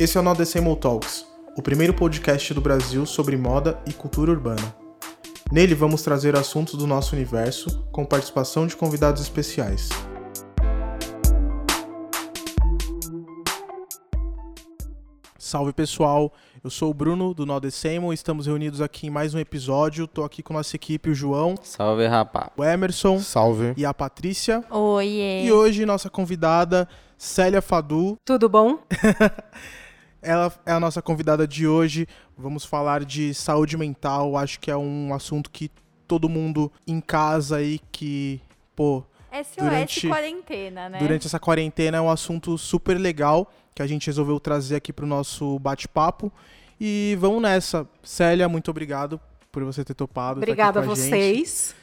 Esse é o Nodecemol Talks, o primeiro podcast do Brasil sobre moda e cultura urbana. Nele vamos trazer assuntos do nosso universo com participação de convidados especiais. Salve pessoal, eu sou o Bruno do Nodecemol, estamos reunidos aqui em mais um episódio. Tô aqui com nossa equipe, o João, Salve, rapá. o Emerson Salve. e a Patrícia. Oiê. E hoje nossa convidada, Célia Fadu, Tudo bom? Ela é a nossa convidada de hoje. Vamos falar de saúde mental. Acho que é um assunto que todo mundo em casa aí que, pô, SOS Durante- quarentena, né? durante essa quarentena é um assunto super legal que a gente resolveu trazer aqui pro nosso bate-papo. E vamos nessa. Célia, muito obrigado por você ter topado. tá aqui Obrigada a com gente. vocês.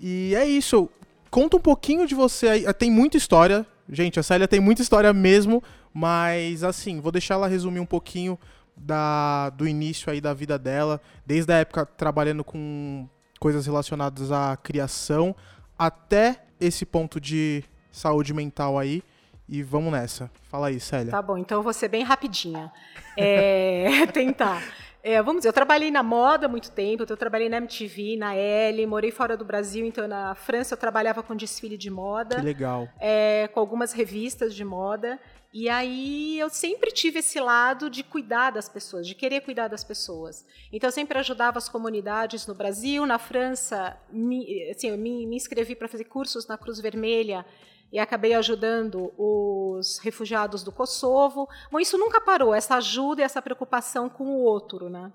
E é isso. Conta um pouquinho de você aí. Tem muita história. Gente, a Célia tem muita história mesmo. Mas, assim, vou deixar ela resumir um pouquinho da, do início aí da vida dela. Desde a época trabalhando com coisas relacionadas à criação. Até esse ponto de saúde mental aí. E vamos nessa. Fala aí, Célia. Tá bom, então eu vou ser bem rapidinha. É, tentar. É, vamos dizer, eu trabalhei na moda há muito tempo, então eu trabalhei na MTV, na L, morei fora do Brasil, então na França eu trabalhava com desfile de Que moda, legal. é, com algumas revistas de moda. E aí eu sempre tive esse lado de cuidar das pessoas, de querer cuidar das pessoas. Então eu sempre ajudava as comunidades no Brasil, na França, me, assim, eu me, me inscrevi para fazer cursos na Cruz Vermelha e acabei ajudando os refugiados do Kosovo. Bom, isso nunca parou, essa ajuda e essa preocupação com o outro, né?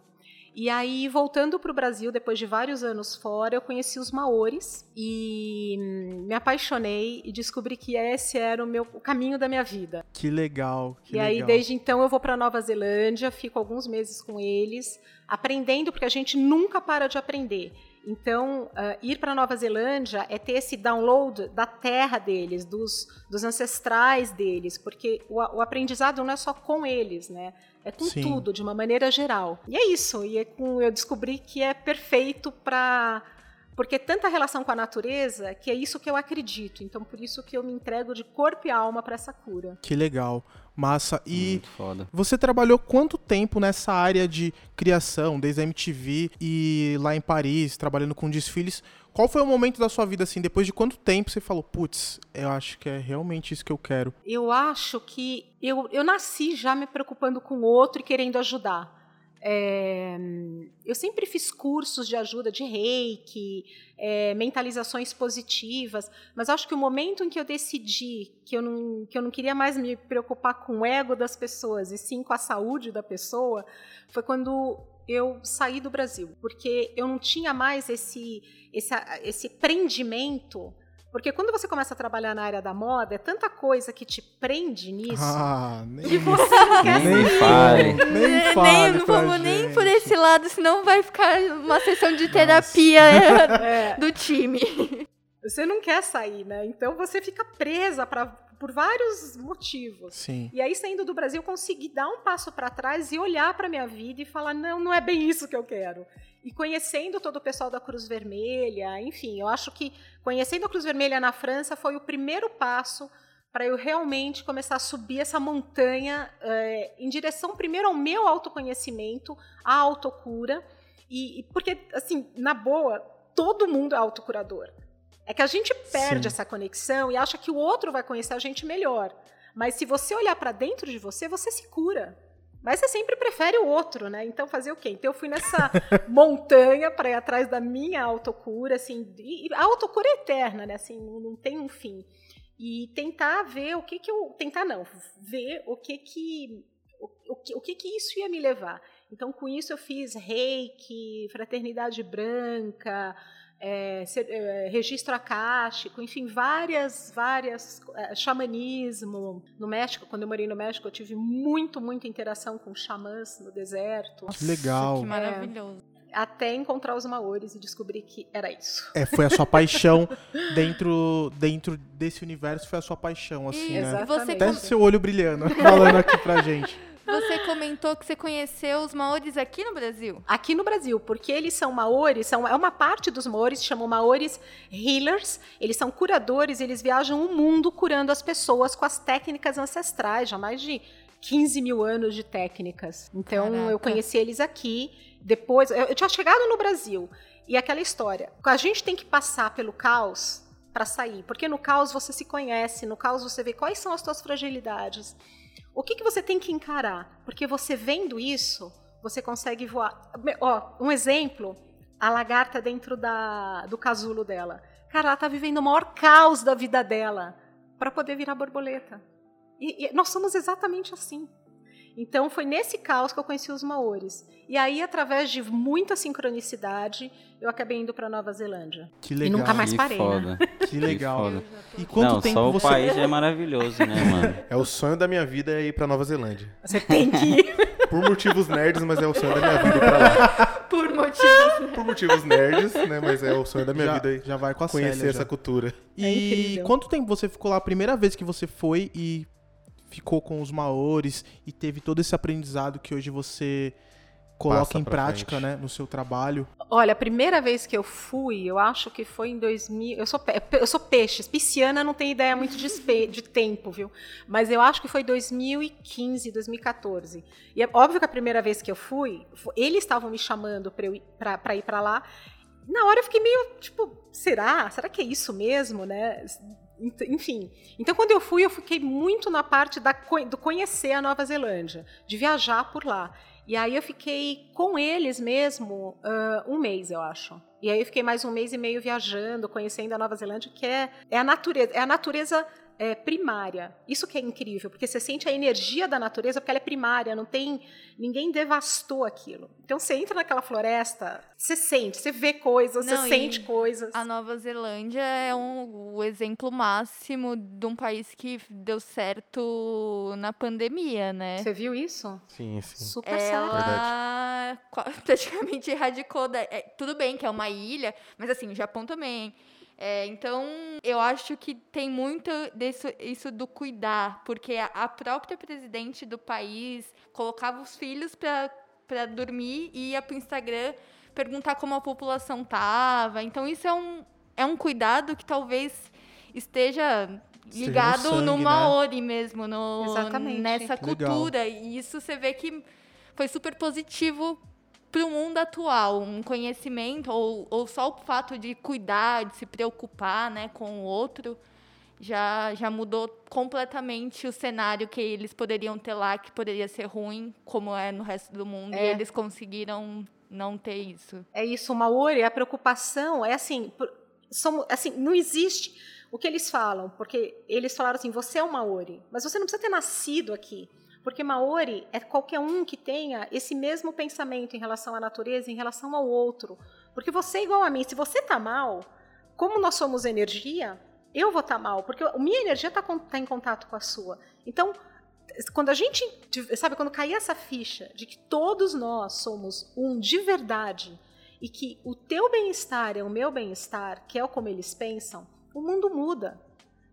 E aí, voltando para o Brasil, depois de vários anos fora, eu conheci os maores e hum, me apaixonei e descobri que esse era o meu o caminho da minha vida. Que legal. Que e aí, legal. desde então, eu vou para Nova Zelândia, fico alguns meses com eles, aprendendo, porque a gente nunca para de aprender. Então, ah, ir para Nova Zelândia é ter esse download da terra deles, dos, dos ancestrais deles, porque o, o aprendizado não é só com eles, né? É com Sim. tudo, de uma maneira geral. E é isso. E é com, eu descobri que é perfeito para porque tanta relação com a natureza que é isso que eu acredito. Então, por isso que eu me entrego de corpo e alma para essa cura. Que legal. Massa. E. Muito foda. Você trabalhou quanto tempo nessa área de criação, desde a MTV e lá em Paris, trabalhando com desfiles? Qual foi o momento da sua vida, assim, depois de quanto tempo você falou, putz, eu acho que é realmente isso que eu quero? Eu acho que eu, eu nasci já me preocupando com o outro e querendo ajudar. É, eu sempre fiz cursos de ajuda de reiki, é, mentalizações positivas, mas acho que o momento em que eu decidi que eu, não, que eu não queria mais me preocupar com o ego das pessoas e sim com a saúde da pessoa foi quando eu saí do Brasil, porque eu não tinha mais esse, esse, esse prendimento porque quando você começa a trabalhar na área da moda, é tanta coisa que te prende nisso. Ah, nem, que você não quer Nem sair. fale. nem nem, fale não pra vamos nem gente. por esse lado, senão vai ficar uma sessão de terapia É, do time. você não quer sair, né? Então você fica presa pra, por vários motivos. Sim. E aí, saindo do Brasil, eu consegui dar um passo para trás e olhar para minha vida e falar: não, não é bem isso que eu quero. E conhecendo todo o pessoal da Cruz Vermelha, enfim, eu acho que conhecendo a Cruz Vermelha na França foi o primeiro passo para eu realmente começar a subir essa montanha eh, em direção, primeiro, ao meu autoconhecimento, à autocura. E, e porque, assim, na boa, todo mundo é autocurador. É que a gente perde Sim. essa conexão e acha que o outro vai conhecer a gente melhor. Mas se você olhar para dentro de você, você se cura. Mas você sempre prefere o outro, né? Então fazer o quê? Então eu fui nessa montanha para ir atrás da minha autocura, assim, e a autocura é eterna, né? Assim, não, tem um fim. E tentar ver o que que eu, tentar não, ver o que que o, o que, o que que isso ia me levar. Então com isso eu fiz Reiki, fraternidade branca, é, ser- é, registro acástico, enfim, várias, várias, é, xamanismo. No México, quando eu morei no México, eu tive muito, muita interação com xamãs no deserto, Que legal. Que maravilhoso. até encontrar os maores e descobrir que era isso. É, foi a sua paixão dentro, dentro desse universo, foi a sua paixão, assim, E né? você Até Exatamente. seu olho brilhando, falando aqui pra gente. Você comentou que você conheceu os maores aqui no Brasil? Aqui no Brasil, porque eles são maores, são, é uma parte dos maores, chamam maores healers, eles são curadores, eles viajam o mundo curando as pessoas com as técnicas ancestrais, já mais de 15 mil anos de técnicas. Então Caraca. eu conheci eles aqui, depois, eu, eu tinha chegado no Brasil, e aquela história, a gente tem que passar pelo caos para sair, porque no caos você se conhece, no caos você vê quais são as suas fragilidades. O que, que você tem que encarar? Porque você vendo isso, você consegue voar. Ó, um exemplo, a lagarta dentro da, do casulo dela. Cara, ela tá vivendo o maior caos da vida dela para poder virar borboleta. E, e nós somos exatamente assim. Então foi nesse caos que eu conheci os maores. E aí, através de muita sincronicidade, eu acabei indo para Nova Zelândia. Que E legal. nunca mais que parei, né? foda. Que legal. foda. E quanto Não, tempo só o você país já é maravilhoso, né, mano? É o sonho da minha vida é ir pra Nova Zelândia. Você tem que ir. Por motivos nerds, mas é o sonho da minha vida ir pra lá. Por motivos. Por motivos nerds, né? Mas é o sonho da minha já, vida ir já vai com a conhecer Célia, essa já. cultura. E É incrível. quanto tempo você ficou lá a primeira vez que você foi e ficou com os maores e teve todo esse aprendizado que hoje você coloca Passa em prática, frente. né, no seu trabalho? Olha, a primeira vez que eu fui, eu acho que foi em 2000. Eu sou, eu sou peixe, pisciana não tem ideia muito de, espe- de tempo, viu? Mas eu acho que foi 2015, 2014. E é óbvio que a primeira vez que eu fui, eles estavam me chamando para ir para lá. Na hora eu fiquei meio tipo, será? Será que é isso mesmo, né? Enfim. Então, quando eu fui, eu fiquei muito na parte da, do conhecer a Nova Zelândia, de viajar por lá. E aí eu fiquei com eles mesmo ah, um mês, eu acho. E aí eu fiquei mais um mês e meio viajando, conhecendo a Nova Zelândia, que é, é a natureza, é a natureza é, primária. Isso que é incrível, porque você sente a energia da natureza porque ela é primária, não tem ninguém devastou aquilo. Então você entra naquela floresta, você sente, você vê coisas, Não, você sente coisas. A Nova Zelândia é um, o exemplo máximo de um país que deu certo na pandemia, né? Você viu isso? Sim, sim. Super. Ela qua- praticamente erradicou. Da, é, tudo bem que é uma ilha, mas assim, o Japão também. É, então, eu acho que tem muito disso, isso do cuidar, porque a, a própria presidente do país colocava os filhos para dormir e ia para o Instagram perguntar como a população tava. Então, isso é um, é um cuidado que talvez esteja Esteja ligado no sangue, no né? Maori mesmo, no, Exatamente. nessa Legal. cultura. E isso você vê que foi super positivo para o mundo atual, um conhecimento ou, ou só o fato de cuidar, de se preocupar, né, com o outro, já já mudou completamente o cenário que eles poderiam ter lá, que poderia ser ruim, como é no resto do mundo, e É. eles conseguiram não ter isso. É isso, Maori, a preocupação é assim, assim, não existe o que eles falam, porque eles falaram assim, você é um Maori, mas você não precisa ter nascido aqui, porque Maori é qualquer um que tenha esse mesmo pensamento em relação à natureza, em relação ao outro, porque você é igual a mim, se você tá mal, como nós somos energia, eu vou estar mal, porque a minha energia está em contato com a sua. Então, quando a gente, sabe, quando cair essa ficha de que todos nós somos um de verdade e que o teu bem-estar é o meu bem-estar, que é como eles pensam, o mundo muda.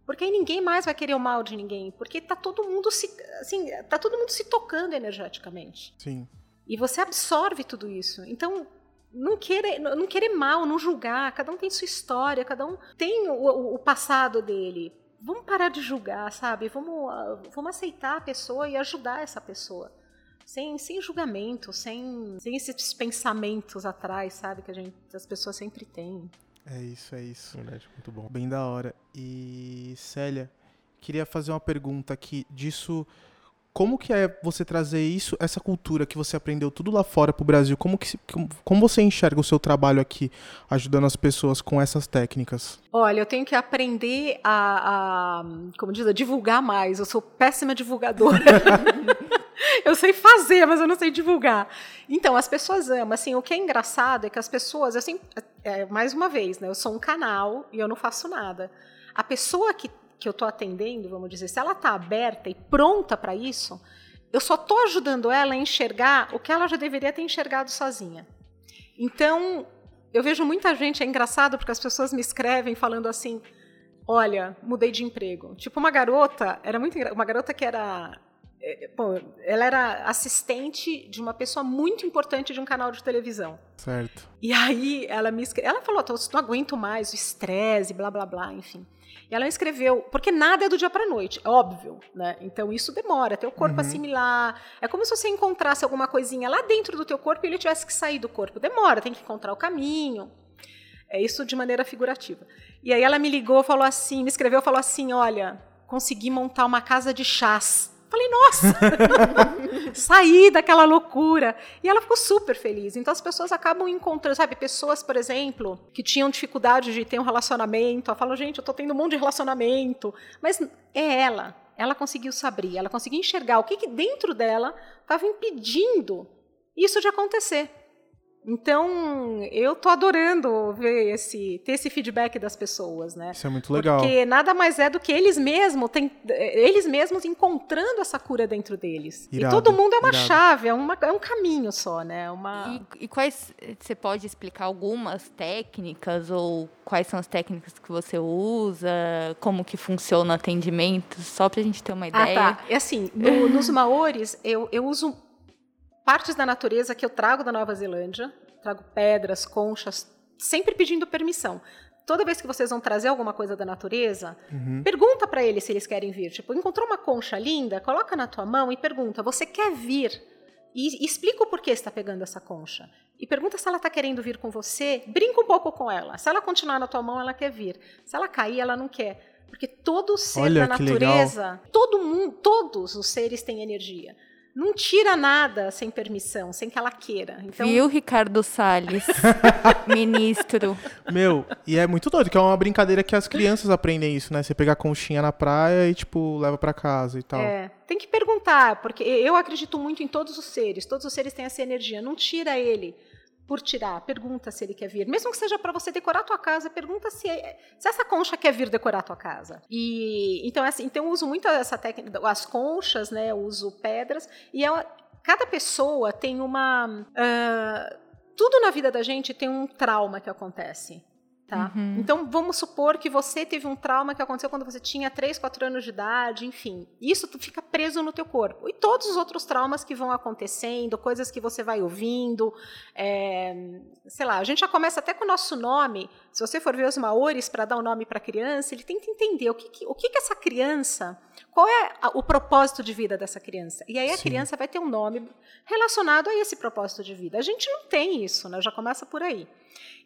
Porque aí ninguém mais vai querer o mal de ninguém, porque tá todo mundo se, assim, tá todo mundo se tocando energeticamente. Sim. E você absorve tudo isso. Então, não querer, não querer mal, não julgar. Cada um tem sua história, cada um tem o, o- passado dele. Vamos parar de julgar, sabe? Vamos, ah, vamos aceitar a pessoa e ajudar essa pessoa. Sem, sem julgamento, sem, sem esses pensamentos atrás, sabe? Que a gente, as pessoas sempre têm. É isso, é isso. Verdade, muito bom. Bem da hora. E Célia, queria fazer uma pergunta aqui disso. Como que é você trazer isso, essa cultura que você aprendeu tudo lá fora pro Brasil? Como que como você enxerga o seu trabalho aqui ajudando as pessoas com essas técnicas? Olha, eu tenho que aprender a, a como diz, a divulgar mais. Eu sou péssima divulgadora. eu sei fazer, mas eu não sei divulgar. Então, as pessoas amam. Assim, o que é engraçado é que as pessoas, assim, é, mais uma vez, né? Eu sou um canal e eu não faço nada. A pessoa que, que eu estou atendendo, vamos dizer, se ela está aberta e pronta para isso, eu só estou ajudando ela a enxergar o que ela já deveria ter enxergado sozinha. Então, eu vejo muita gente, é engraçado porque as pessoas me escrevem falando assim: olha, mudei de emprego. Tipo, uma garota, era muito uma garota que era Bom, ela era assistente de uma pessoa muito importante de um canal de televisão. Certo. E aí ela me escreveu. Ela falou: "Tô- não aguento mais o estresse, blá blá blá, enfim. E ela escreveu, porque nada é do dia para noite, é óbvio, né? Então isso demora, teu corpo Uhum. assimilar. É como se você encontrasse alguma coisinha lá dentro do teu corpo e ele tivesse que sair do corpo. Demora, tem que encontrar o caminho. É isso de maneira figurativa. E aí ela me ligou, falou assim, me escreveu, falou assim: "Olha, consegui montar uma casa de chás". Falei: "Nossa!" Saí daquela loucura. E ela ficou super feliz. Então as pessoas acabam encontrando, sabe, pessoas, por exemplo, que tinham dificuldade de ter um relacionamento, ela falou: "Gente, eu tô tendo um monte de relacionamento", mas é ela. Ela conseguiu se abrir, ela conseguiu enxergar o que, que dentro dela estava impedindo isso de acontecer. Então, eu tô adorando ver esse, ter esse feedback das pessoas, né? Isso é muito legal. Porque nada mais é do que eles mesmos, tem, eles mesmos encontrando essa cura dentro deles. Irado, e todo mundo é uma irado. chave, é, uma, é um caminho só, né? Uma... E, e quais. Você pode explicar algumas técnicas ou quais são as técnicas que você usa? Como que funciona o atendimento? Só pra gente ter uma Ah, ideia. tá. É assim, no- nos Maores, eu, eu uso partes da natureza que eu trago da Nova Zelândia, trago pedras, conchas, sempre pedindo permissão. Toda vez que vocês vão trazer alguma coisa da natureza, Uhum. pergunta para eles se eles querem vir. Tipo, encontrou uma concha linda, coloca na tua mão e pergunta: você quer vir? E, e explica o porquê está pegando essa concha. E pergunta se ela está querendo vir com você. Brinca um pouco com ela. Se ela continuar na tua mão, ela quer vir. Se ela cair, ela não quer. Porque todo ser Olha da natureza, todo mundo, todos os seres têm energia. Não tira nada sem permissão, sem que ela queira. Então, Viu, Ricardo Salles, ministro? Meu, e é muito doido, que é uma brincadeira que as crianças aprendem isso, né? Você pegar a conchinha na praia e, tipo, leva pra casa e tal. É, tem que perguntar, porque eu acredito muito em todos os seres. Todos os seres têm essa energia. Não tira ele por tirar. Pergunta se ele quer vir. Mesmo que seja para você decorar a tua casa, pergunta se, se essa concha quer vir decorar a tua casa. E então, assim, então eu uso muito essa técnica, as conchas, né? Eu uso pedras e ela- cada pessoa tem uma ah, tudo na vida da gente tem um trauma que acontece. Tá? Uhum. Então, vamos supor que você teve um trauma que aconteceu quando você tinha 3, 4 anos de idade, enfim. Isso fica preso no teu corpo. E todos os outros traumas que vão acontecendo, coisas que você vai ouvindo. é, sei lá, a gente já começa até com o nosso nome. Se você for ver os maores para dar o um nome para a criança, ele tenta entender o que, que- o que, que essa criança. Qual é a- o propósito de vida dessa criança? E aí a Sim. criança vai ter um nome relacionado a esse propósito de vida. A gente não tem isso, né? Já começa por aí.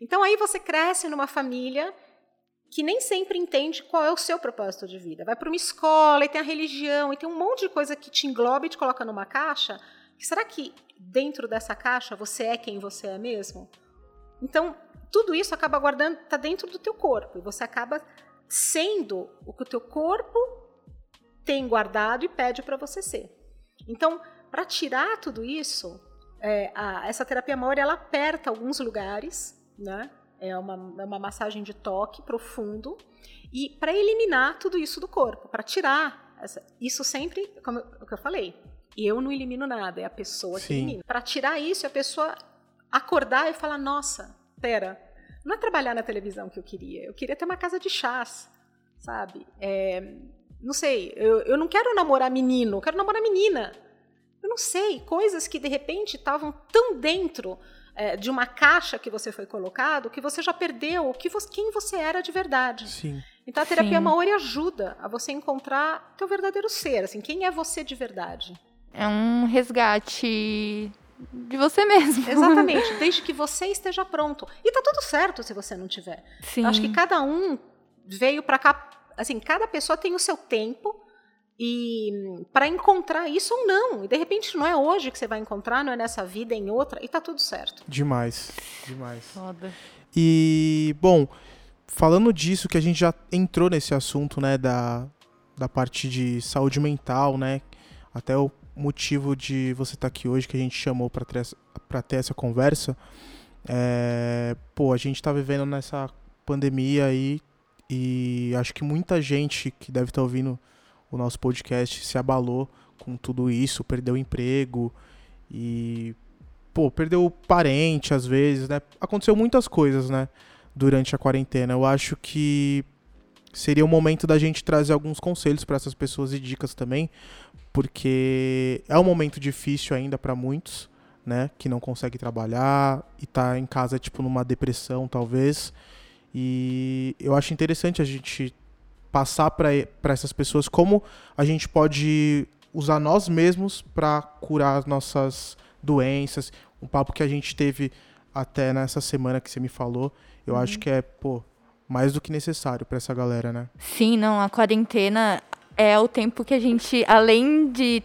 Então aí você cresce numa família que nem sempre entende qual é o seu propósito de vida. Vai para uma escola e tem a religião e tem um monte de coisa que te engloba e te coloca numa caixa. Será que dentro dessa caixa você é quem você é mesmo? Então tudo isso acaba guardando, está dentro do teu corpo e você acaba sendo o que o teu corpo tem guardado e pede para você ser. Então, para tirar tudo isso, é, a- essa terapia Maori ela aperta alguns lugares, né? É uma, é uma massagem de toque profundo e para eliminar tudo isso do corpo, para tirar essa- isso sempre, como eu- que eu falei, eu não elimino nada, é a pessoa que Sim. elimina. Para tirar isso, a pessoa acordar e falar: nossa, pera, não é trabalhar na televisão que eu queria, eu queria ter uma casa de chás, sabe? É, não sei, eu, eu não quero namorar menino, eu quero namorar menina. Eu não sei, coisas que de repente estavam tão dentro é, de uma caixa que você foi colocado que você já perdeu o que você- quem você era de verdade. Sim. Então a terapia Sim. Maori ajuda a você encontrar teu verdadeiro ser, assim, quem é você de verdade. É um resgate de você mesmo. Exatamente, desde que você esteja pronto. E tá tudo certo se você não tiver. Sim. Eu acho que cada um veio para cá, assim, cada pessoa tem o seu tempo e para encontrar isso ou não. E de repente não é hoje que você vai encontrar, não é nessa vida, é em outra, e tá tudo certo. Demais. Demais. Foda. E, bom, falando disso, que a gente já entrou nesse assunto, né, da, da parte de saúde mental, né, até o motivo de você estar aqui hoje, que a gente chamou para ter, pra ter essa conversa, é, pô, a gente tá vivendo nessa pandemia aí e acho que muita gente que deve estar ouvindo o nosso podcast se abalou com tudo isso, perdeu emprego e, pô, perdeu parente às vezes, né? Aconteceu muitas coisas, né? Durante a quarentena. Eu acho que seria o momento da gente trazer alguns conselhos para essas pessoas e dicas também, porque é um momento difícil ainda para muitos, né, que não consegue trabalhar e tá em casa tipo numa depressão talvez. E eu acho interessante a gente passar para essas pessoas como a gente pode usar nós mesmos para curar as nossas doenças. Um papo que a gente teve até nessa semana que você me falou, eu acho que é, pô, mais do que necessário para essa galera, né? Sim, não, a quarentena é o tempo que a gente, além de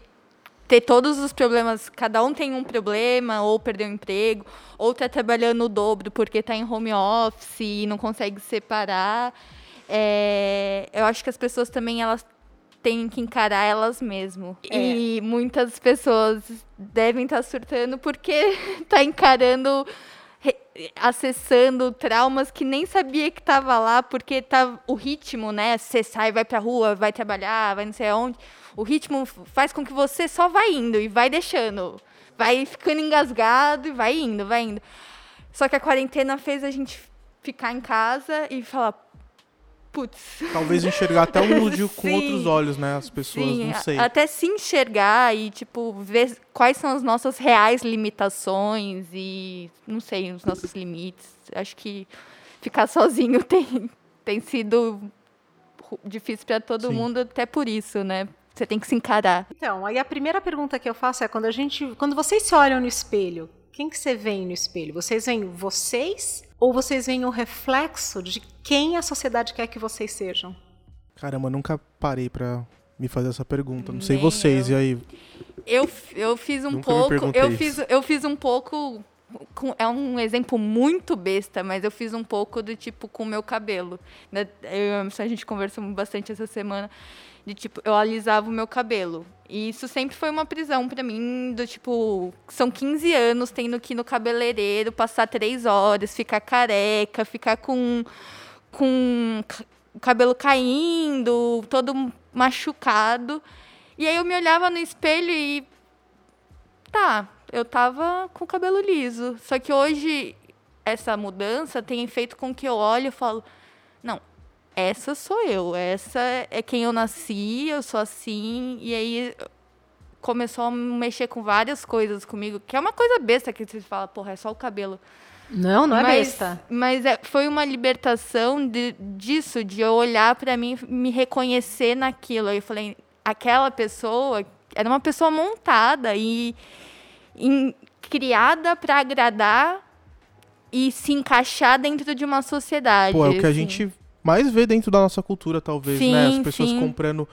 ter todos os problemas, cada um tem um problema, ou perdeu o emprego, ou está trabalhando o dobro porque está em home office e não consegue separar. É, eu acho que as pessoas também elas têm que encarar elas mesmas. É. E muitas pessoas devem estar surtando porque está encarando acessando traumas que nem sabia que estava lá, porque tá o ritmo, né? Você sai, vai pra rua, vai trabalhar, vai não sei aonde. O ritmo faz com que você só vai indo e vai deixando. Vai ficando engasgado e vai indo, vai indo. Só que a quarentena fez a gente ficar em casa e falar, putz, Talvez enxergar até o mundo com Sim. outros olhos, né? As pessoas, Sim, não sei. até se enxergar e, tipo, ver quais são as nossas reais limitações e, não sei, os nossos limites. Acho que ficar sozinho tem, tem sido difícil para todo Sim. mundo, até por isso, né? Você tem que se encarar. Então, aí a primeira pergunta que eu faço é quando a gente, quando vocês se olham no espelho, quem que você vê no espelho? Vocês veem vocês ou vocês veem o reflexo de quem a sociedade quer que vocês sejam? Caramba, eu nunca parei pra me fazer essa pergunta. Não sei Nem vocês, eu. e aí? Eu, eu fiz um Nunca pouco. Eu isso. fiz, eu fiz um pouco. com- é um exemplo muito besta, mas eu fiz um pouco do tipo com o meu cabelo. né? Eu, a gente conversou bastante essa semana. De tipo, eu alisava o meu cabelo. E isso sempre foi uma prisão pra mim, do tipo, são 15 anos tendo que ir no cabeleireiro, passar três horas, ficar careca, ficar com, com o cabelo caindo, todo machucado. E aí eu me olhava no espelho e. Tá, eu tava com o cabelo liso. Só que hoje essa mudança tem feito com que eu olhe e falo: essa sou eu, essa é quem eu nasci, eu sou assim. E aí começou a mexer com várias coisas comigo, que é uma coisa besta que você fala, porra, é só o cabelo. Não, não é mas, besta. Mas é- foi uma libertação de- disso, de eu olhar pra mim, me reconhecer naquilo. Aí eu falei, aquela pessoa era uma pessoa montada e, em- criada pra agradar e se encaixar dentro de uma sociedade. Pô, é o que a assim. gente mais vê dentro da nossa cultura, talvez, né? As Sim, pessoas sim. comprando.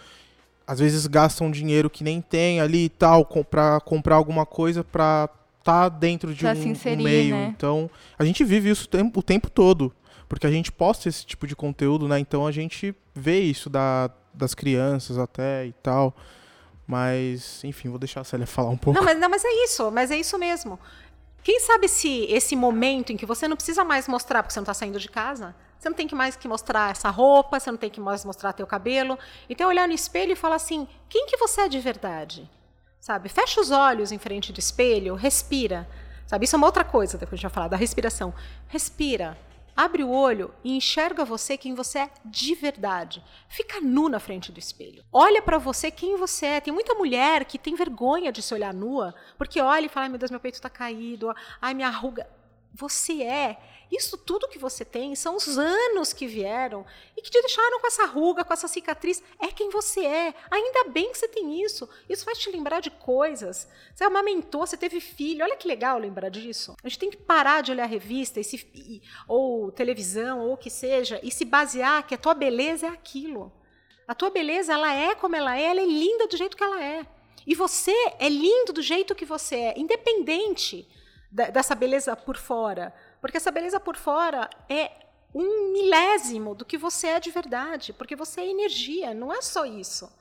Às vezes gastam dinheiro que nem tem ali e tal, pra comprar alguma coisa pra tá dentro de Pra um, se um inserir, meio. né? Então, a gente vive isso o tempo, o tempo todo. Porque a gente posta esse tipo de conteúdo, né? Então a gente vê isso da, das crianças até e tal. Mas, enfim, vou deixar a Célia falar um pouco. Não, mas, não, mas é isso, mas é isso mesmo. Quem sabe se esse momento em que você não precisa mais mostrar, porque você não está saindo de casa, você não tem que mais que mostrar essa roupa, você não tem que mais mostrar teu cabelo. Então olhar no espelho e falar assim, quem que você é de verdade? Sabe? Fecha os olhos em frente do espelho, respira. Sabe? Isso é uma outra coisa, depois a gente vai falar da respiração. Respira. Abre o olho e enxerga você quem você é de verdade. Fica nu na frente do espelho. Olha pra você quem você é. Tem muita mulher que tem vergonha de se olhar nua, porque olha e fala: ai meu Deus, meu peito tá caído, ai minha ruga. Você é. Isso tudo que você tem são os anos que vieram e que te deixaram com essa ruga, com essa cicatriz. É quem você é. Ainda bem que você tem isso. Isso vai te lembrar de coisas. Você amamentou, você teve filho. Olha que legal lembrar disso. A gente tem que parar de olhar revista e se- ou televisão ou o que seja e se basear que a tua beleza é aquilo. A tua beleza, ela é como ela é, ela é linda do jeito que ela é. E você é lindo do jeito que você é, independente dessa beleza por fora. Porque essa beleza por fora é um milésimo do que você é de verdade. Porque você é energia, não é só isso.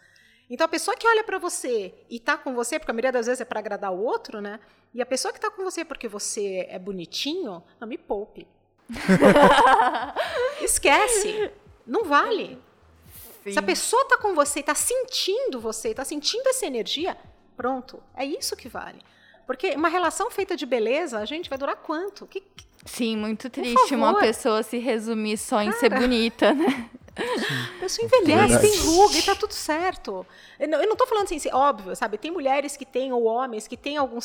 Então a pessoa que olha pra você e tá com você, porque a maioria das vezes é pra agradar o outro, né? E a pessoa que tá com você porque você é bonitinho, não me poupe. Esquece. Não vale. Se a Sim. pessoa tá com você e tá sentindo você, tá sentindo essa energia, pronto. É isso que vale. Porque uma relação feita de beleza, a gente vai durar quanto? Que- que- Sim, muito triste uma pessoa se resumir só em ser bonita, né? A pessoa envelhece, tem ruga e tá tudo certo. Eu não, eu não tô falando assim, assim, óbvio, sabe? Tem mulheres que têm, ou homens que têm algum,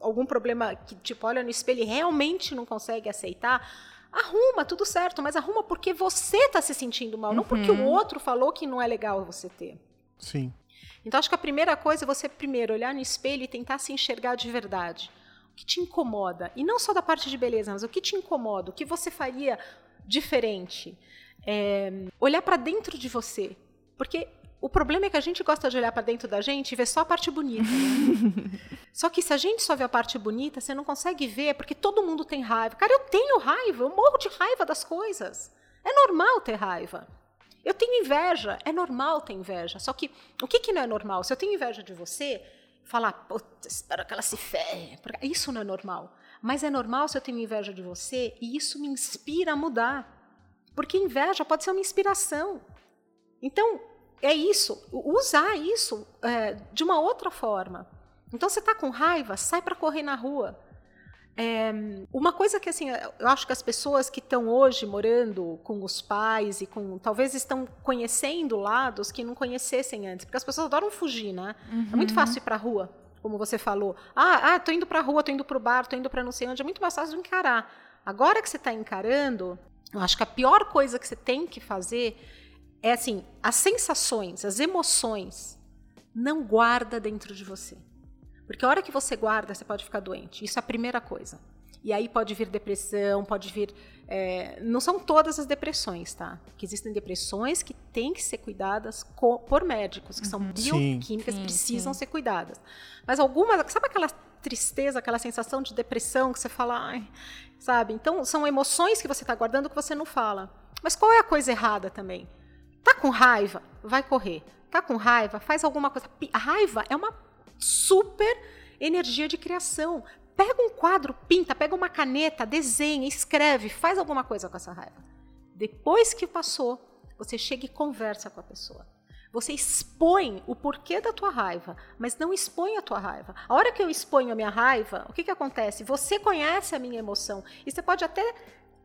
algum problema que, tipo, olha no espelho e realmente não consegue aceitar. Arruma, tudo certo, mas arruma porque você tá se sentindo mal, não porque o outro falou que não é legal você ter. Sim. Então, acho que a primeira coisa é você primeiro olhar no espelho e tentar se enxergar de verdade. Que te incomoda? E não só da parte de beleza, mas o que te incomoda? O que você faria diferente? É, olhar para dentro de você. Porque o problema é que a gente gosta de olhar para dentro da gente e ver só a parte bonita. Né? só que se a gente só vê a parte bonita, você não consegue ver, porque todo mundo tem raiva. Cara, eu tenho raiva, eu morro de raiva das coisas. É normal ter raiva. Eu tenho inveja, é normal ter inveja. Só que o que, que não é normal? Se eu tenho inveja de você, falar, puta, espero que ela se ferre. Isso não é normal. Mas é normal se eu tenho inveja de você e isso me inspira a mudar. Porque inveja pode ser uma inspiração. Então, é isso. Usar isso é, de uma outra forma. Então, você está com raiva, sai para correr na rua. É, uma coisa que assim, eu acho que as pessoas que estão hoje morando com os pais e com talvez estão conhecendo lados que não conhecessem antes, porque as pessoas adoram fugir, né? Uhum. É muito uhum. fácil ir para a rua, como você falou. Ah, ah, tô indo para a rua, tô indo para o bar, tô indo para não sei onde. É muito mais fácil encarar. Agora que você está encarando, eu acho que a pior coisa que você tem que fazer é assim, as sensações, as emoções, não guarda dentro de você. Porque a hora que você guarda, você pode ficar doente. Isso é a primeira coisa. E aí pode vir depressão, pode vir. É, não são todas as depressões, tá? Que existem depressões que têm que ser cuidadas por médicos, que são uhum. bioquímicas, sim, precisam sim. ser cuidadas. Mas algumas. Sabe aquela tristeza, aquela sensação de depressão que você fala, ai, sabe? Então, são emoções que você está guardando que você não fala. Mas qual é a coisa errada também? Tá com raiva? Vai correr. Tá com raiva? Faz alguma coisa. A raiva é uma super energia de criação. Pega um quadro, pinta, pega uma caneta, desenha, escreve, faz alguma coisa com essa raiva. Depois que passou, você chega e conversa com a pessoa. Você expõe o porquê da tua raiva, mas não expõe a tua raiva. A hora que eu exponho a minha raiva, o que, que acontece? Você conhece a minha emoção e você pode até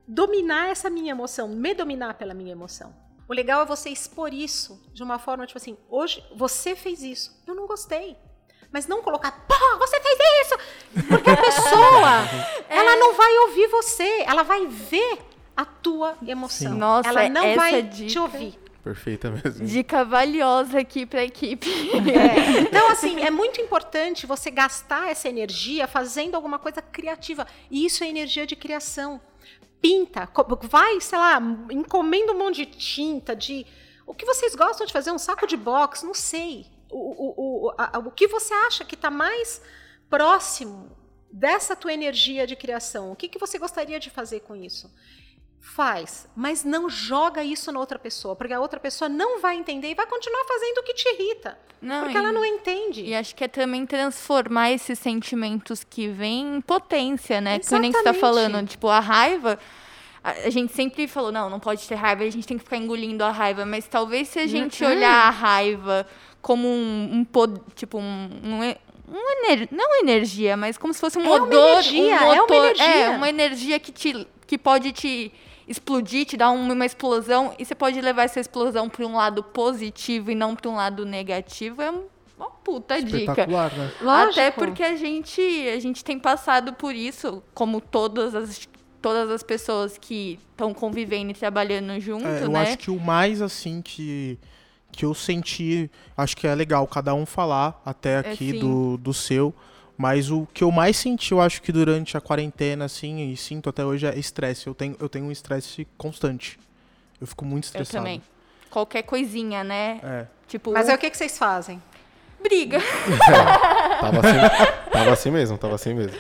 dominar essa minha emoção, me dominar pela minha emoção. O legal é você expor isso de uma forma tipo assim: hoje você fez isso, eu não gostei mas não colocar, pô, você fez isso! Porque a pessoa, é. ela não vai ouvir você, ela vai ver a tua emoção. Sim. Nossa, ela não vai dica... te ouvir. Perfeita mesmo. Dica valiosa aqui para a equipe. É. Então, assim, é muito importante você gastar essa energia fazendo alguma coisa criativa. E isso é energia de criação. Pinta, vai, sei lá, encomenda um monte de tinta, de. O que vocês gostam de fazer? Um saco de box? Não sei o, o, a, o que você acha que está mais próximo dessa tua energia de criação? O que, que você gostaria de fazer com isso? Faz, mas não joga isso na outra pessoa, porque a outra pessoa não vai entender e vai continuar fazendo o que te irrita. Não, porque e, ela não entende. E acho que é também transformar esses sentimentos que vêm em potência, né? Exatamente. Que nem você está falando, tipo, a raiva a gente sempre falou, não, não pode ter raiva, a gente tem que ficar engolindo a raiva, mas talvez se a gente uhum. olhar a raiva como um, um tipo um, um, um ener, não energia, mas como se fosse um é odor, energia, um motor, é uma energia, é uma energia que te que pode te explodir, te dar uma explosão e você pode levar essa explosão para um lado positivo e não para um lado negativo. É uma puta dica. Né? Até porque a gente a gente tem passado por isso, como todas as todas as pessoas que estão convivendo e trabalhando junto, é, eu né? acho que o mais assim que que eu senti, acho que é legal cada um falar até é, aqui é, do, do seu, mas o que eu mais senti, eu acho que durante a quarentena, assim, e sinto até hoje, é estresse. Eu tenho, eu tenho um estresse constante. Eu fico muito estressado. Eu também. Qualquer coisinha, né? É. Tipo, mas é o que, que vocês fazem? Briga. É, tava, assim, tava assim mesmo, tava assim mesmo.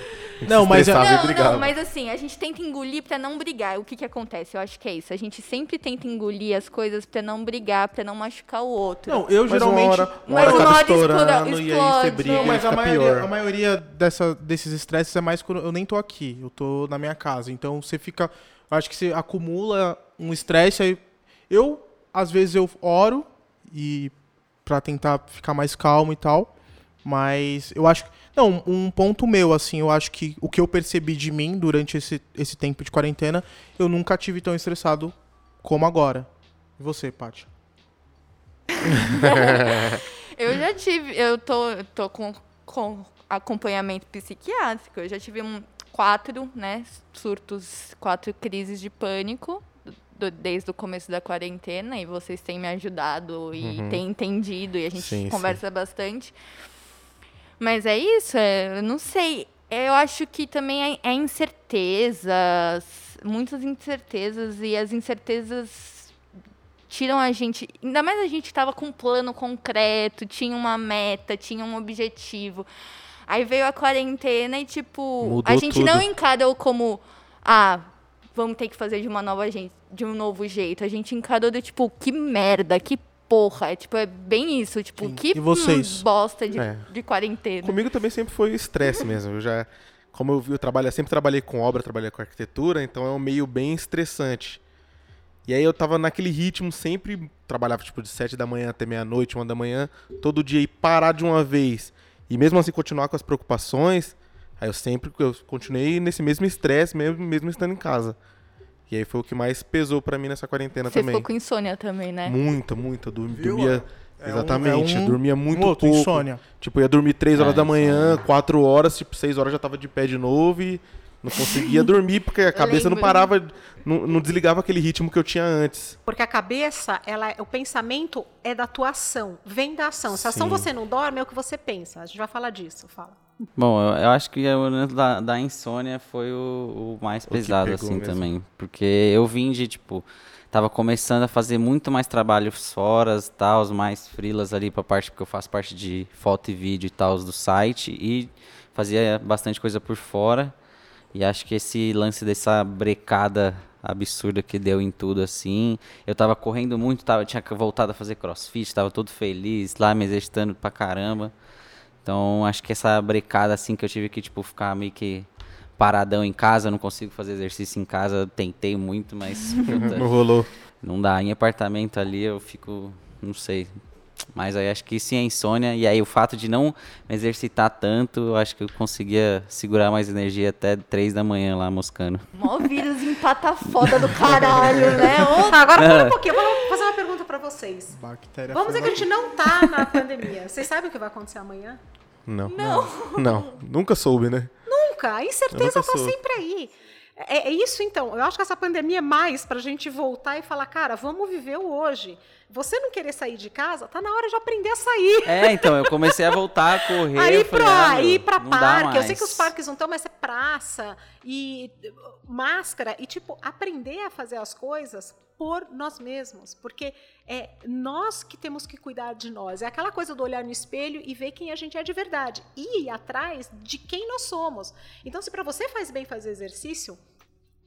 Não, mas não, não, mas assim, a gente tenta engolir para não brigar. O que que acontece? Eu acho que é isso. A gente sempre tenta engolir as coisas para não brigar, para não machucar o outro. Não, eu geralmente. Uma hora, uma hora, tá estourando explode. e aí você briga. Não, mas a maioria, a maioria dessa, desses estresses é mais quando eu nem tô aqui. Eu tô na minha casa. Então você fica. Eu acho que você acumula um estresse aí. Eu, às vezes, eu oro e para tentar ficar mais calmo e tal. Mas eu acho que não, um ponto meu, assim, eu acho que o que eu percebi de mim durante esse, esse tempo de quarentena, eu nunca tive tão estressado como agora. E você, Paty? Eu já tive, eu tô, eu tô com, com acompanhamento psiquiátrico. Eu já tive um, quatro, né, surtos, quatro crises de pânico do- desde o começo da quarentena e vocês têm me ajudado e Uhum. têm entendido e a gente Sim, sim. conversa bastante. Mas é isso, é, eu não sei. Eu acho que também é, é incertezas, muitas incertezas e as incertezas tiram a gente, ainda mais a gente que tava com um plano concreto, tinha uma meta, tinha um objetivo. Aí veio a quarentena e, tipo, Mudou a gente tudo. não encarou como, ah, vamos ter que fazer de uma nova gente, de um novo jeito. A gente encarou do tipo, que merda, que porra. É, tipo, é bem isso, tipo, Sim. que E vocês? hum, bosta de, É. de quarentena. Comigo também sempre foi estresse mesmo. Eu já, como eu, vi, eu trabalho, sempre trabalhei com obra, trabalhei com arquitetura, então é um meio bem estressante. E aí eu tava naquele ritmo, sempre trabalhava tipo de 7 da manhã até meia-noite, uma da manhã, todo dia e parar de uma vez. E mesmo assim continuar com as preocupações, aí eu sempre eu continuei nesse mesmo estresse, mesmo, mesmo estando em casa. E aí foi o que mais pesou pra mim nessa quarentena Você também. ficou com insônia também, né? Muita, muita. Dormi- Viu? dormia. É um- exatamente, é um- dormia muito um outro, pouco. insônia. Tipo, ia dormir 3 horas É, da manhã, insônia. 4 horas, tipo, 6 horas já tava de pé de novo e não conseguia dormir porque a cabeça não parava, não, não desligava aquele ritmo que eu tinha antes. Porque a cabeça, ela, o pensamento é da tua ação, vem da ação. Se a ação você não dorme, é o que você pensa. A gente vai falar disso, fala. Bom, eu, eu acho que o lance da, da insônia foi o, o mais pesado, pegou assim, mesmo. também. Porque eu vim de, tipo, tava começando a fazer muito mais trabalhos fora, tal, mais frilas ali pra parte, porque eu faço parte de foto e vídeo e tal do site, e fazia bastante coisa por fora. E acho que esse lance dessa brecada absurda que deu em tudo, assim. Eu tava correndo muito, tava, tinha voltado a fazer crossfit, tava todo feliz, lá me exercitando pra caramba. Então, acho que essa brecada, assim, que eu tive que, tipo, ficar meio que paradão em casa, não consigo fazer exercício em casa, tentei muito, mas puta, Não rolou. não dá. Em apartamento ali eu fico, não sei. Mas aí acho que sim é insônia. E aí o fato de não me exercitar tanto, eu acho que eu conseguia segurar mais energia até três da manhã lá moscando. Mó vírus empata foda do caralho, né? Ô, agora para um pouquinho, vamos fazer uma pergunta para vocês. Bactéria Vamos dizer que a gente não tá na pandemia. Vocês sabem o que vai acontecer amanhã? Não. Não. Não. Nunca soube, né? Nunca. A incerteza nunca tá soube. sempre aí. É, é isso então. Eu acho que essa pandemia é mais pra gente voltar e falar, cara, vamos viver o hoje. Você não querer sair de casa, tá na hora de aprender a sair. É, então, eu comecei a voltar a correr. Aí pra, ah, ir não dá parque, eu sei que os parques não estão, mas é praça e máscara e tipo aprender a fazer as coisas por nós mesmos, porque é nós que temos que cuidar de nós. É aquela coisa do olhar no espelho e ver quem a gente é de verdade e ir atrás de quem nós somos. Então, se para você faz bem fazer exercício,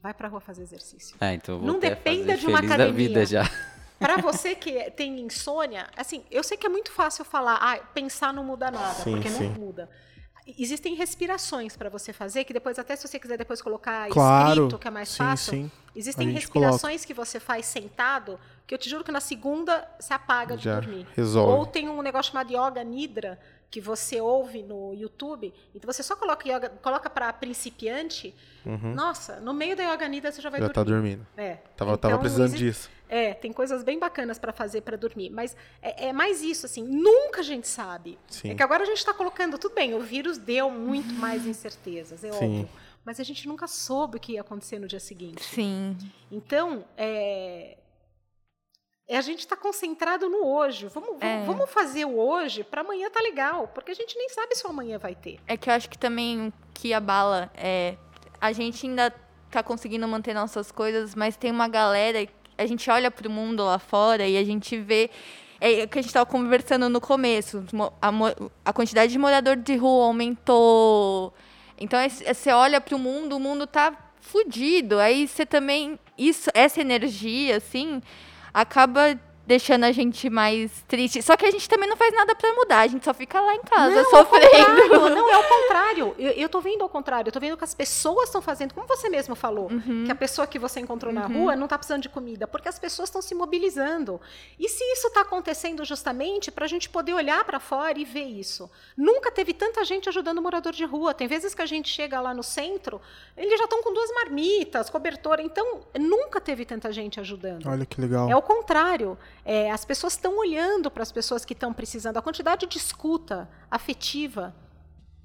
vai pra rua fazer exercício. É, então eu Não a dependa fazer de uma feliz da academia. vida já. Para você que tem insônia, assim, eu sei que é muito fácil falar, ah, pensar não muda nada, Sim, porque sim. não muda. Existem respirações para você fazer, que depois, até se você quiser depois colocar Claro. escrito, que é mais sim, fácil. sim. Existem respirações que você faz sentado, que eu te juro que na segunda se apaga de Já dormir. resolve. Ou tem um negócio chamado Yoga Nidra, que você ouve no YouTube. Então você só coloca yoga, coloca para principiante. Nossa, no meio da Yoga Nidra você já vai Uhum. Já tá dormir. dormindo. É. Tava, tava Então, precisando exi- disso. É, tem coisas bem bacanas para fazer para dormir, mas é, é mais isso, assim, nunca a gente sabe. Sim. É que agora a gente está colocando, tudo bem, o vírus deu muito mais incertezas, é Sim. óbvio. Mas a gente nunca soube o que ia acontecer no dia seguinte. Sim. Então, é, é a gente está concentrado no hoje. Vamos, É. vamos fazer o hoje para amanhã tá legal, porque a gente nem sabe se o amanhã vai ter. É que eu acho que também o que abala é. A gente ainda tá conseguindo manter nossas coisas, mas tem uma galera. A gente olha pro mundo lá fora e a gente vê. É o que a gente estava conversando no começo. A, a quantidade de morador de rua aumentou. Então, é- é- você olha pro mundo, o mundo tá fudido. Aí você também. Isso, essa energia, assim, acaba deixando a gente mais triste. Só que a gente também não faz nada pra mudar. A gente só fica lá em casa Não, ao sofrendo. não, é o contrário. Eu, eu tô vendo ao contrário. Eu tô vendo que as pessoas estão fazendo, como você mesmo falou, Uhum. que a pessoa que você encontrou na rua não tá precisando de comida, porque as pessoas estão se mobilizando. E se isso tá acontecendo justamente para a gente poder olhar para fora e ver isso? Nunca teve tanta gente ajudando o morador de rua. Tem vezes que a gente chega lá no centro, eles já estão com duas marmitas, cobertor. Então, nunca teve tanta gente ajudando. Olha que legal. É o contrário. É, as pessoas estão olhando para as pessoas que estão precisando. A quantidade de escuta afetiva.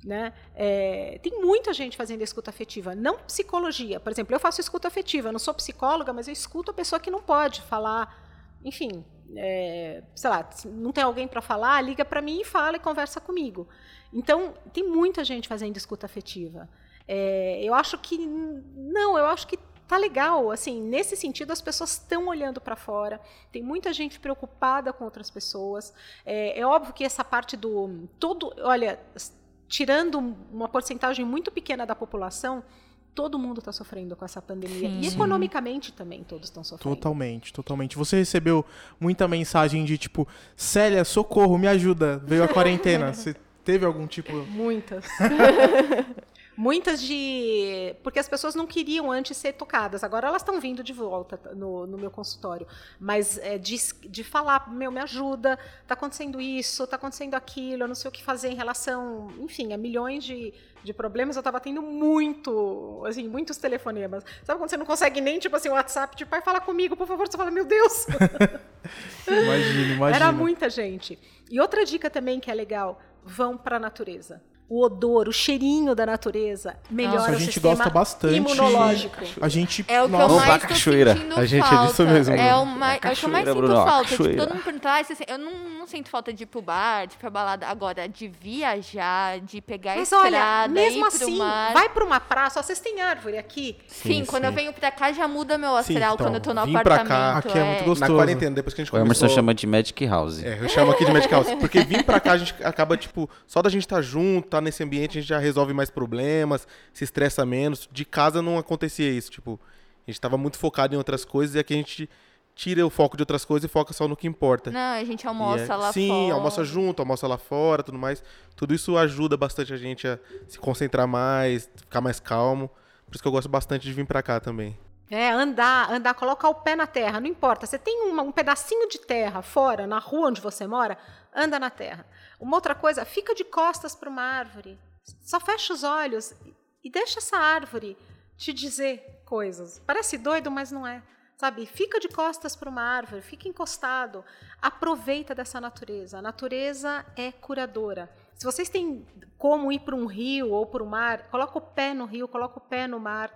Né? É, tem muita gente fazendo escuta afetiva, não psicologia. Por exemplo, eu faço escuta afetiva, eu não sou psicóloga, mas eu escuto a pessoa que não pode falar. Enfim, é, sei lá, não tem alguém para falar, liga para mim e fala e conversa comigo. Então, tem muita gente fazendo escuta afetiva. É, eu acho que não, eu acho que tá legal, assim, nesse sentido as pessoas estão olhando para fora, tem muita gente preocupada com outras pessoas. É, é, óbvio que essa parte do todo, olha, tirando uma porcentagem muito pequena da população, todo mundo está sofrendo com essa pandemia Sim. e economicamente também todos estão sofrendo. Totalmente, totalmente. Você recebeu muita mensagem de tipo, Célia, socorro, me ajuda, veio a quarentena. Você teve algum tipo. Muitas. Muitas de. Porque as pessoas não queriam antes ser tocadas. Agora elas estão vindo de volta no, no meu consultório. Mas é, de, de falar, meu, me ajuda, está acontecendo isso, está acontecendo aquilo, eu não sei o que fazer em relação, enfim, a milhões de, de problemas. Eu estava tendo muito, assim, muitos telefonemas. Sabe quando você não consegue nem, tipo assim, o WhatsApp, tipo, pai, fala comigo, por favor, você fala, meu Deus! Imagina, imagina. Era muita gente. E outra dica também que é legal: vão para a natureza. O odor, o cheirinho da natureza melhora Nossa, a o gente sistema gosta bastante. imunológico. A gente. É o que nossa, eu mais tô cachoeira. sentindo A gente é falta. disso mesmo, É o, mais, é o que eu mais sinto Bruno, falta. Tipo, todo mundo pergunta, ah, eu não, não sinto falta de ir pro bar, de ir pra balada. Agora, de viajar, de pegar Mas olha, estrada, mesmo ir pro assim, mar. vai para uma praça, ó, vocês têm árvore aqui. Sim, Sim, quando sim. eu venho pra cá já muda meu Sim, astral então, quando eu tô no vim pra cá, apartamento. aqui é muito gostoso. Na quarentena, depois que a gente O Emerson começou... chama de Magic House. É, eu chamo aqui de Magic House. Porque vir pra cá, a gente acaba, tipo, só da gente estar junto, tá nesse ambiente, a gente já resolve mais problemas, se estressa menos. De casa não acontecia isso, tipo, a gente tava muito focado em outras coisas e aqui a gente tira o foco de outras coisas e foca só no que importa. Não, a gente E almoça é- lá Sim, fora. almoça junto, almoça lá fora, tudo mais. Tudo isso ajuda bastante a gente a se concentrar mais, ficar mais calmo. Por isso que eu gosto bastante de vir pra cá também. É, andar, andar, colocar o pé na terra, não importa. Você tem uma- um pedacinho de terra fora, na rua onde você mora, anda na terra. Uma outra coisa, fica de costas para uma árvore. Só fecha os olhos e- deixa essa árvore te dizer coisas. Parece doido, mas não é. Sabe? Fica de costas para uma árvore, fica encostado. Aproveita dessa natureza. A natureza é curadora. Se vocês têm como ir para um rio ou para o mar, coloca o pé no rio, coloca o pé no mar.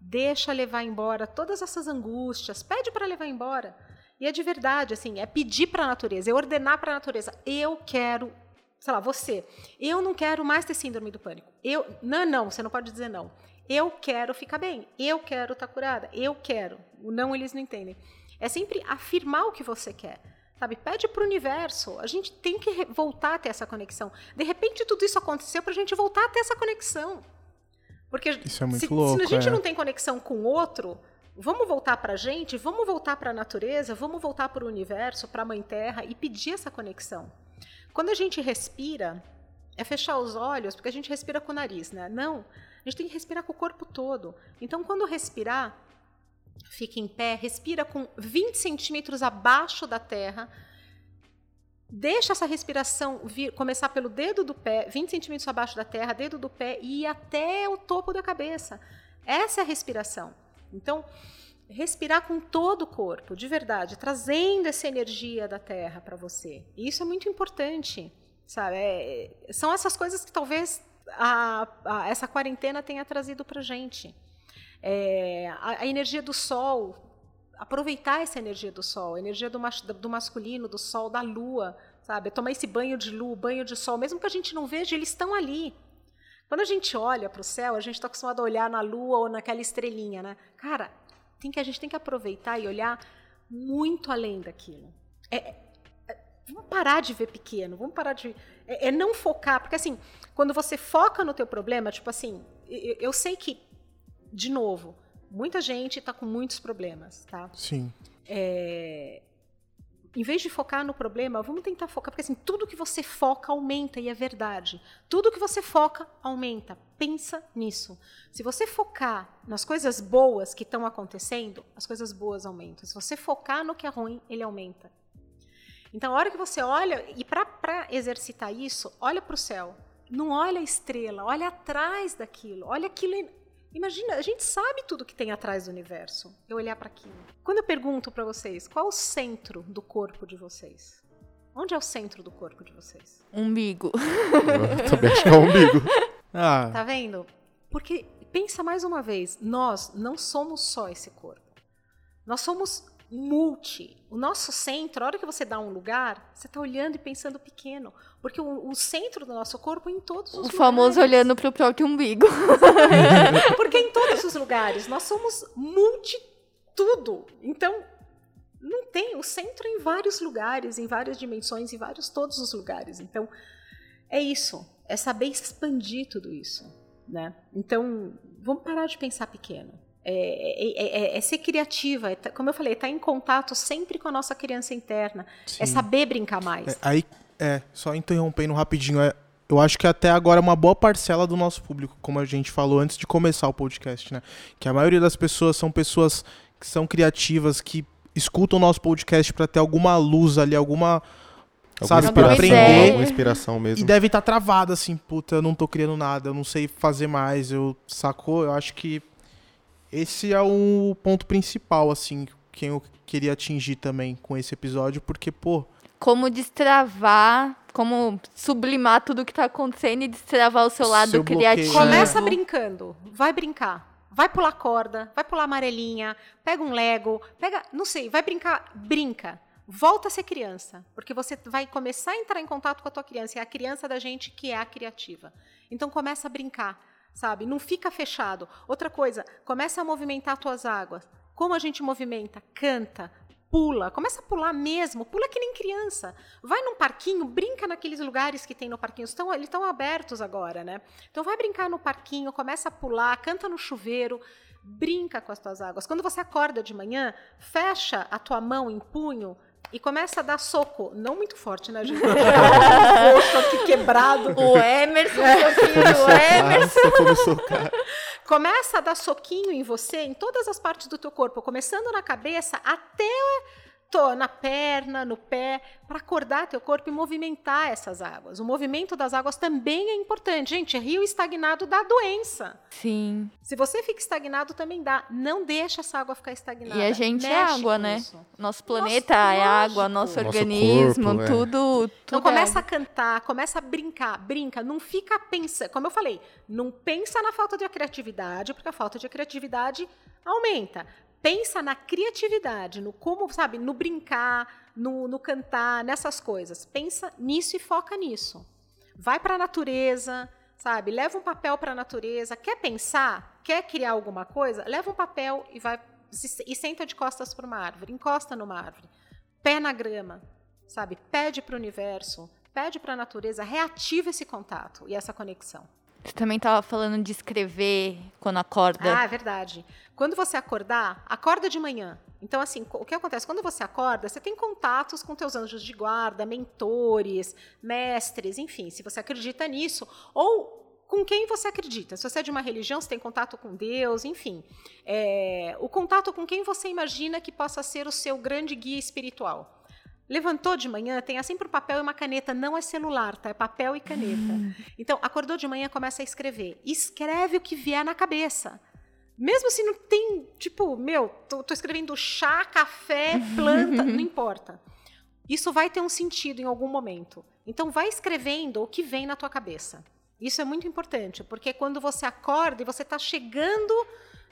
Deixa levar embora todas essas angústias, pede para levar embora. E é de verdade, assim, é pedir para a natureza, é ordenar para a natureza. Eu quero, sei lá, você, eu não quero mais ter síndrome do pânico. Eu, não, não, você não pode dizer não. Eu quero ficar bem, eu quero estar curada, eu quero. O não eles não entendem. É sempre afirmar o que você quer. Sabe, pede para o universo. A gente tem que voltar a ter essa conexão. De repente, tudo isso aconteceu para a gente voltar a ter essa conexão. Porque é se, louco, se a gente é. não tem conexão com o outro, vamos voltar para a gente, vamos voltar para a natureza, vamos voltar para o universo, para a Mãe Terra e pedir essa conexão. Quando a gente respira, é fechar os olhos, porque a gente respira com o nariz, né? Não, a gente tem que respirar com o corpo todo. Então, quando respirar, fica em pé, respira com 20 centímetros abaixo da terra. Deixa essa respiração vir, começar pelo dedo do pé, 20 centímetros abaixo da terra, dedo do pé e ir até o topo da cabeça. Essa é a respiração. Então, respirar com todo o corpo, de verdade, trazendo essa energia da terra para você. E isso é muito importante, sabe? É- são essas coisas que talvez a- a- essa quarentena tenha trazido para gente. É, a, a energia do sol, aproveitar essa energia do sol, a energia do, do masculino, do sol, da lua, sabe? Tomar esse banho de lua, banho de sol, mesmo que a gente não veja, eles estão ali. Quando a gente olha para o céu, a gente está acostumado a olhar na lua ou naquela estrelinha, né? Cara, tem que, a gente tem que aproveitar e olhar muito além daquilo. É, é, vamos parar de ver pequeno, vamos parar de. É, é não focar, porque assim, quando você foca no teu problema, tipo assim, eu, eu sei que, de novo, muita gente está com muitos problemas, tá? Sim. É, em vez de focar no problema, vamos tentar focar, porque assim, tudo que você foca aumenta e é verdade. Tudo que você foca aumenta. Pensa nisso. Se você focar nas coisas boas que estão acontecendo, as coisas boas aumentam. Se você focar no que é ruim, ele aumenta. Então, a hora que você olha, e para exercitar isso, olha para o céu. Não olha a estrela, olha atrás daquilo. Olha aquilo Imagina, a gente sabe tudo que tem atrás do universo. Eu olhar para aquilo. Quando eu pergunto para vocês, qual é o centro do corpo de vocês? Onde é o centro do corpo de vocês? Umbigo. Eu também acho que é o umbigo. Ah, Tá vendo? Porque pensa mais uma vez, nós não somos só esse corpo. Nós somos multi. O nosso centro, a hora que você dá um lugar, você está olhando e pensando pequeno. Porque o, o centro do nosso corpo é em todos os O lugares. famoso olhando pro próprio umbigo. Porque em todos os lugares. Nós somos multi tudo. Então, não tem. O centro é em vários lugares, em várias dimensões, em vários todos os lugares. Então, é isso. É saber expandir tudo isso. Né? Então, vamos parar de pensar pequeno. É, é- é- é ser criativa, é tá- como eu falei, estar em contato sempre com a nossa criança interna. É Sim. saber brincar mais. É, aí, é, só interrompendo rapidinho, é, eu acho que até agora uma boa parcela do nosso público, como a gente falou antes de começar o podcast, né? Que a maioria das pessoas são pessoas que são criativas, que escutam o nosso podcast pra ter alguma luz ali, alguma. sabe, Alguma inspiração, aprender. alguma inspiração mesmo. E deve estar travada, assim, puta, eu não tô criando nada, eu não sei fazer mais, eu sacou? Eu acho que esse é o ponto principal, assim, que eu queria atingir também com esse episódio, porque, pô, Como destravar, como sublimar tudo que tá acontecendo e destravar o seu lado Seu bloqueio. criativo. Começa brincando, vai brincar. Vai pular corda, vai pular amarelinha, pega um Lego, pega, não sei, vai brincar, brinca. Volta a ser criança, porque você vai começar a entrar em contato com a tua criança, é a criança da gente que é a criativa. Então começa a brincar, sabe? Não fica fechado. Outra coisa, começa a movimentar tuas águas. Como a gente movimenta? Canta, pula, começa a pular mesmo, pula que nem criança. Vai num parquinho, brinca naqueles lugares que tem no parquinho, estão, eles estão abertos agora, né? Então vai brincar no parquinho, começa a pular, canta no chuveiro, brinca com as tuas águas. Quando você acorda de manhã, fecha a tua mão em punho e começa a dar soco, não muito forte, né, gente? O rosto aqui quebrado. O Emerson, É. o do Emerson. Começa a dar soquinho em você, em todas as partes do teu corpo, começando na cabeça até na perna, no pé, para acordar teu corpo e movimentar essas águas. O movimento das águas também é importante. Gente, rio estagnado dá doença. Sim. Se você fica estagnado, também dá. Não deixa essa água ficar estagnada. E a gente é Mexe água, com né? isso. Nosso planeta Nossa, é água, nosso Nosso organismo, corpo, é. tudo, tudo. Então é começa a água. cantar, começa a brincar, brinca, não fica pensando, como eu falei, não pensa na falta de criatividade, porque a falta de criatividade aumenta. Pensa na criatividade, no como, sabe, no brincar, no, no cantar, nessas coisas. Pensa nisso e foca nisso. Vai para a natureza, sabe? Leva um papel para a natureza. Quer pensar? Quer criar alguma coisa? Leva um papel e vai e senta de costas para uma árvore, encosta numa árvore, pé na grama, sabe? Pede para o universo, pede para a natureza, reativa esse contato e essa conexão. Você também tava falando de escrever quando acorda. Ah, é verdade. Quando você acordar, acorda de manhã. Então, assim, o que acontece? Quando você acorda, você tem contatos com teus anjos de guarda, mentores, mestres, enfim, se você acredita nisso, ou com quem você acredita. Se você é de uma religião, você tem contato com Deus, enfim. É, o contato com quem você imagina que possa ser o seu grande guia espiritual. Levantou de manhã, tenha sempre um papel e uma caneta. Não é celular, tá? É papel e caneta. Então, acordou de manhã, começa a escrever. Escreve o que vier na cabeça. Mesmo se não tem, tipo, meu, tô, tô escrevendo chá, café, planta, não importa. Isso vai ter um sentido em algum momento. Então, vai escrevendo o que vem na tua cabeça. Isso é muito importante, porque quando você acorda e você está chegando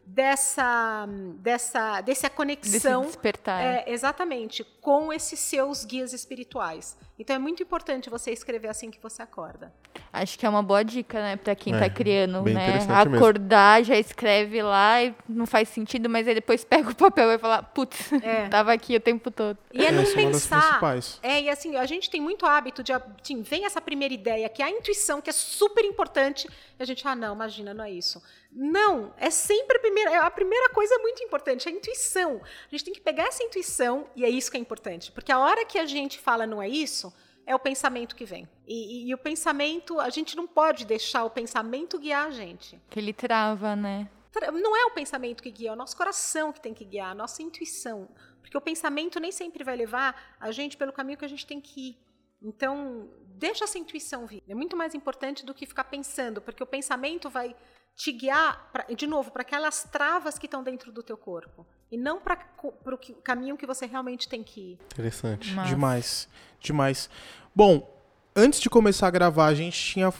dessa, dessa, dessa Desse conexão despertar. é, exatamente, com esses seus guias espirituais. Então é muito importante você escrever assim que você acorda. Acho que é uma boa dica, né, pra quem É, tá criando, né? interessante mesmo. Acordar, já escreve lá e não faz sentido, mas aí depois pega o papel e fala, putz, É. tava aqui o tempo todo. E é não essa é uma das pensar. É, e assim, a gente tem muito hábito de. Assim, vem essa primeira ideia, que é a intuição, que é super importante, e a gente, ah, não, imagina, não é isso. Não, é sempre a primeira, é a primeira coisa muito importante, a intuição. A gente tem que pegar essa intuição, e é isso que é importante. Porque a hora que a gente fala não é isso, é o pensamento que vem. E, e, e o pensamento, a gente não pode deixar o pensamento guiar a gente. Que ele trava, né? Não é o pensamento que guia, é o nosso coração que tem que guiar, a nossa intuição. Porque o pensamento nem sempre vai levar a gente pelo caminho que a gente tem que ir. Então, deixa essa intuição vir. É muito mais importante do que ficar pensando, porque o pensamento vai te guiar, pra, de novo, para aquelas travas que estão dentro do teu corpo. E não para o caminho que você realmente tem que ir. Interessante. Mas... Demais. Demais. Bom, antes de começar a gravar, a gente tinha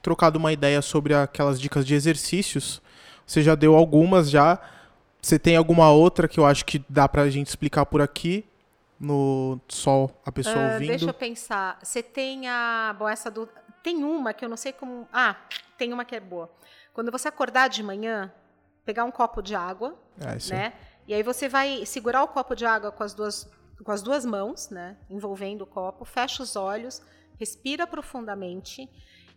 trocado uma ideia sobre aquelas dicas de exercícios. Você já deu algumas já. Você tem alguma outra que eu acho que dá pra gente explicar por aqui? No sol, a pessoa uh, ouvindo? Deixa eu pensar. Você tem a. Bom, essa do. Tem uma que eu não sei como. Ah, tem uma que é boa. Quando você acordar de manhã, pegar um copo de água, é, né? E aí você vai segurar o copo de água com as duas, com as duas mãos, né? Envolvendo o copo, fecha os olhos, respira profundamente.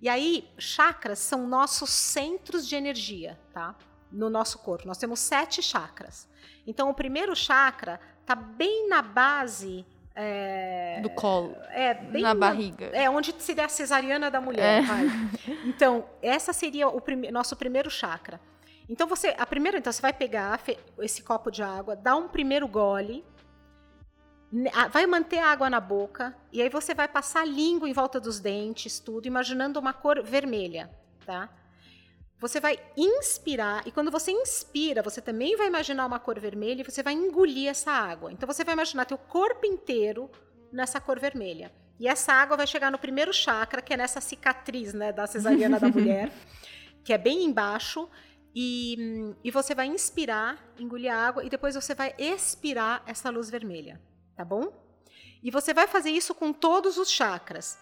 E aí, chakras são nossos centros de energia, tá? no nosso corpo. Nós temos sete chakras. Então, o primeiro chakra está bem na base. É, do colo. É, bem na, barriga. É, onde seria a cesariana da mulher. É. Então, essa seria o prime nosso primeiro chakra. Então, você. A primeira, então, você vai pegar esse copo de água, dar um primeiro gole, vai manter a água na boca, e aí você vai passar a língua em volta dos dentes, tudo, imaginando uma cor vermelha, tá? Você vai inspirar, e quando você inspira, você também vai imaginar uma cor vermelha e você vai engolir essa água. Então você vai imaginar teu corpo inteiro nessa cor vermelha. E essa água vai chegar no primeiro chakra, que é nessa cicatriz né, da cesariana da mulher, que é bem embaixo. E, e você vai inspirar, engolir a água, e depois você vai expirar essa luz vermelha. Tá bom? E você vai fazer isso com todos os chakras.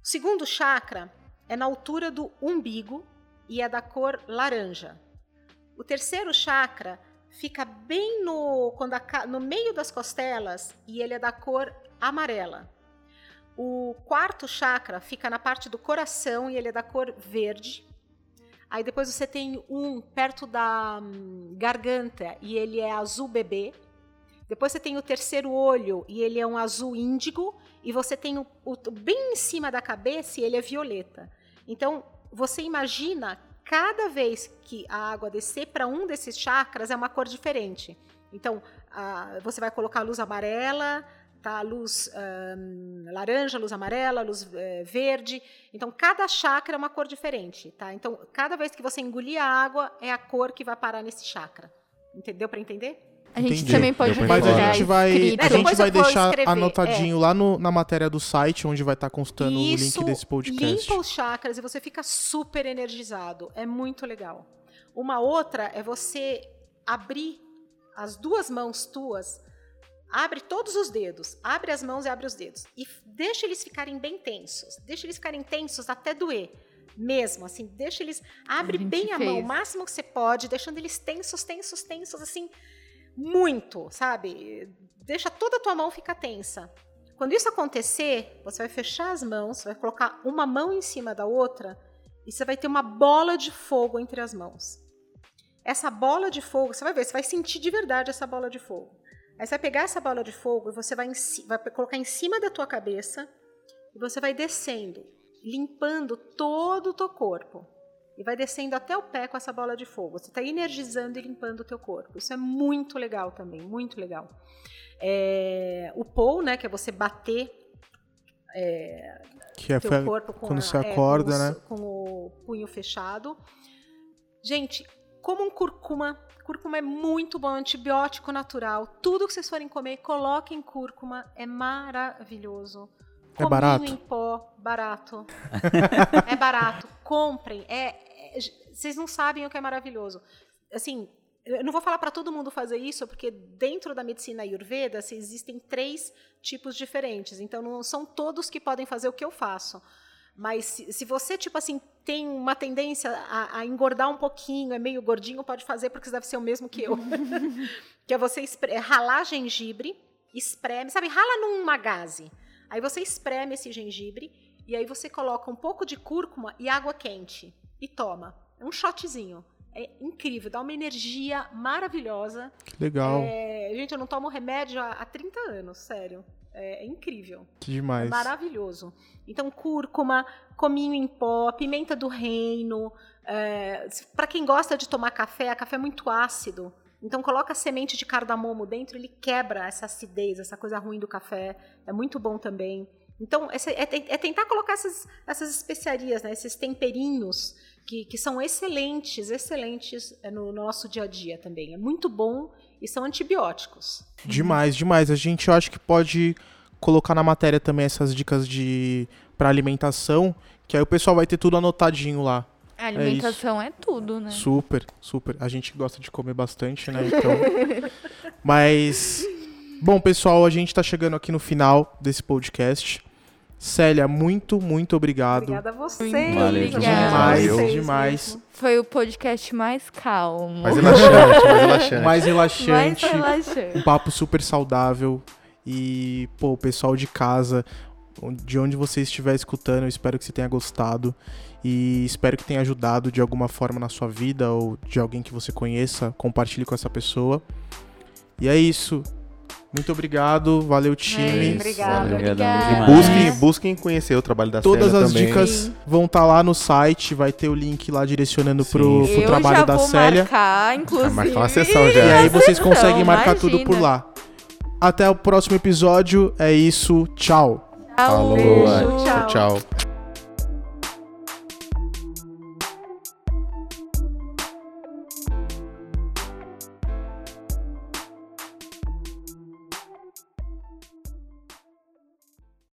O segundo chakra é na altura do umbigo, e é da cor laranja. O terceiro chakra fica bem no, quando a, no meio das costelas e ele é da cor amarela. O quarto chakra fica na parte do coração e ele é da cor verde. Aí depois você tem um perto da hum, garganta e ele é azul bebê. Depois você tem o terceiro olho e ele é um azul índigo. E você tem o, o bem em cima da cabeça e ele é violeta. Então você imagina cada vez que a água descer para um desses chakras é uma cor diferente. Então, você vai colocar a luz amarela, tá? luz um, laranja, luz amarela, luz uh, verde. Então, cada chakra é uma cor diferente. Tá? Então, cada vez que você engolir a água, é a cor que vai parar nesse chakra. Entendeu para entender? A gente Entendi. também pode Mas a gente vai, a gente vai deixar escrever, anotadinho é. lá no, na matéria do site, onde vai estar tá constando Isso o link desse podcast. limpa os chakras e você fica super energizado. É muito legal. Uma outra é você abrir as duas mãos tuas, abre todos os dedos, abre as mãos e abre os dedos. E deixa eles ficarem bem tensos. Deixa eles ficarem tensos até doer mesmo, assim, deixa eles. Abre bem a fez. mão, o máximo que você pode, deixando eles tensos, tensos, tensos, assim, muito, sabe? Deixa toda a tua mão ficar tensa. Quando isso acontecer, você vai fechar as mãos, vai colocar uma mão em cima da outra e você vai ter uma bola de fogo entre as mãos. Essa bola de fogo, você vai ver, você vai sentir de verdade essa bola de fogo. Aí você vai pegar essa bola de fogo e você vai, vai colocar em cima da tua cabeça e você vai descendo, limpando todo o teu corpo e vai descendo até o pé com essa bola de fogo. Você está energizando e limpando o teu corpo. Isso é muito legal também, muito legal. É, o pou, né, que é você bater é, que é teu corpo com quando a, você acorda, é, com, né? com o punho fechado. Gente, como um cúrcuma. Cúrcuma é muito bom, antibiótico natural. Tudo que vocês forem comer, coloquem cúrcuma, é maravilhoso. É barato? em pó, barato. é barato. Comprem. É, vocês não sabem o que é maravilhoso. Assim, eu não vou falar para todo mundo fazer isso, porque dentro da medicina ayurveda existem três tipos diferentes. Então, não são todos que podem fazer o que eu faço. Mas se, se você, tipo assim, tem uma tendência a, a, engordar um pouquinho, é meio gordinho, pode fazer, porque deve ser o mesmo que eu. que é você é ralar gengibre, espreme, sabe, rala numa gaze. Aí você espreme esse gengibre e aí você coloca um pouco de cúrcuma e água quente e toma. É um shotzinho. É incrível, dá uma energia maravilhosa. Que legal. É, gente, eu não tomo remédio há, há 30 anos, sério. É, é incrível. Que demais. É maravilhoso. Então, cúrcuma, cominho em pó, pimenta do reino. É, para quem gosta de tomar café, café é muito ácido. Então, coloca semente de cardamomo dentro, ele quebra essa acidez, essa coisa ruim do café. É muito bom também. Então, é, é tentar colocar essas, essas especiarias, né, esses temperinhos que, que são excelentes, excelentes é, no, no nosso dia a dia também. É muito bom e são antibióticos. Demais, demais. A gente acho que pode colocar na matéria também essas dicas de para alimentação, que aí o pessoal vai ter tudo anotadinho lá. A alimentação é, é, tudo, né? Super, super. A gente gosta de comer bastante, né? Então. Mas bom, pessoal, a gente tá chegando aqui no final desse podcast. Célia, muito, muito obrigado. Obrigada a vocês. Valeu, demais, Valeu. demais. Foi o podcast mais calmo. Mais relaxante, mais relaxante. Mais relaxante. Mais relaxante. Um papo super saudável. E, pô, o pessoal de casa, de onde você estiver escutando, eu espero que você tenha gostado. E espero que tenha ajudado de alguma forma na sua vida ou de alguém que você conheça. Compartilhe com essa pessoa. E é isso. Muito obrigado, valeu time. É Obrigada. Obrigada. Busquem, busquem conhecer o trabalho da Todas Célia as também. dicas vão estar lá no site, vai ter o link lá direcionando Sim. pro, pro Eu trabalho já da vou Célia. marcar, inclusive. marcar uma sessão já. E aí vocês Sessão, conseguem marcar tudo por imagina. lá. Até o próximo episódio. É isso. Tchau. Falou. Beijo, tchau. tchau.